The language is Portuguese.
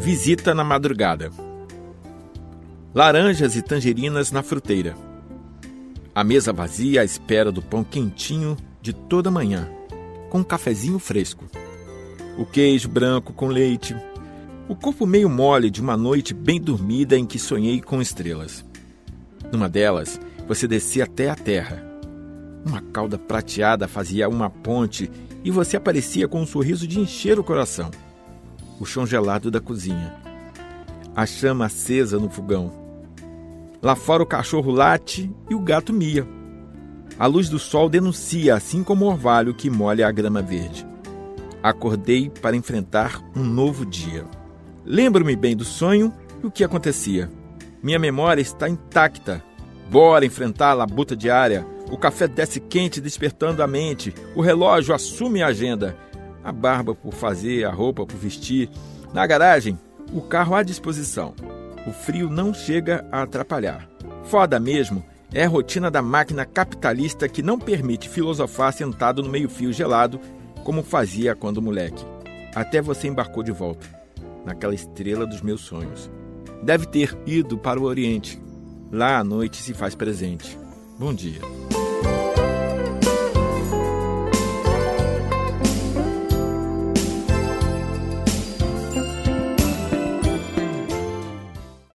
Visita na madrugada. Laranjas e tangerinas na fruteira. A mesa vazia à espera do pão quentinho de toda manhã, com um cafezinho fresco. O queijo branco com leite. O corpo meio mole de uma noite bem dormida em que sonhei com estrelas. Numa delas, você descia até a terra. Uma cauda prateada fazia uma ponte e você aparecia com um sorriso de encher o coração. O chão gelado da cozinha. A chama acesa no fogão Lá fora o cachorro late e o gato mia. A luz do sol denuncia, assim como o orvalho que molha a grama verde. Acordei para enfrentar um novo dia. Lembro-me bem do sonho e o que acontecia. Minha memória está intacta. Bora enfrentar a labuta diária. O café desce quente, despertando a mente. O relógio assume a agenda. A barba por fazer, a roupa por vestir. Na garagem, o carro à disposição o frio não chega a atrapalhar. Foda mesmo é a rotina da máquina capitalista que não permite filosofar sentado no meio-fio gelado, como fazia quando moleque. Até você embarcou de volta, naquela estrela dos meus sonhos. Deve ter ido para o Oriente. Lá a noite se faz presente. Bom dia.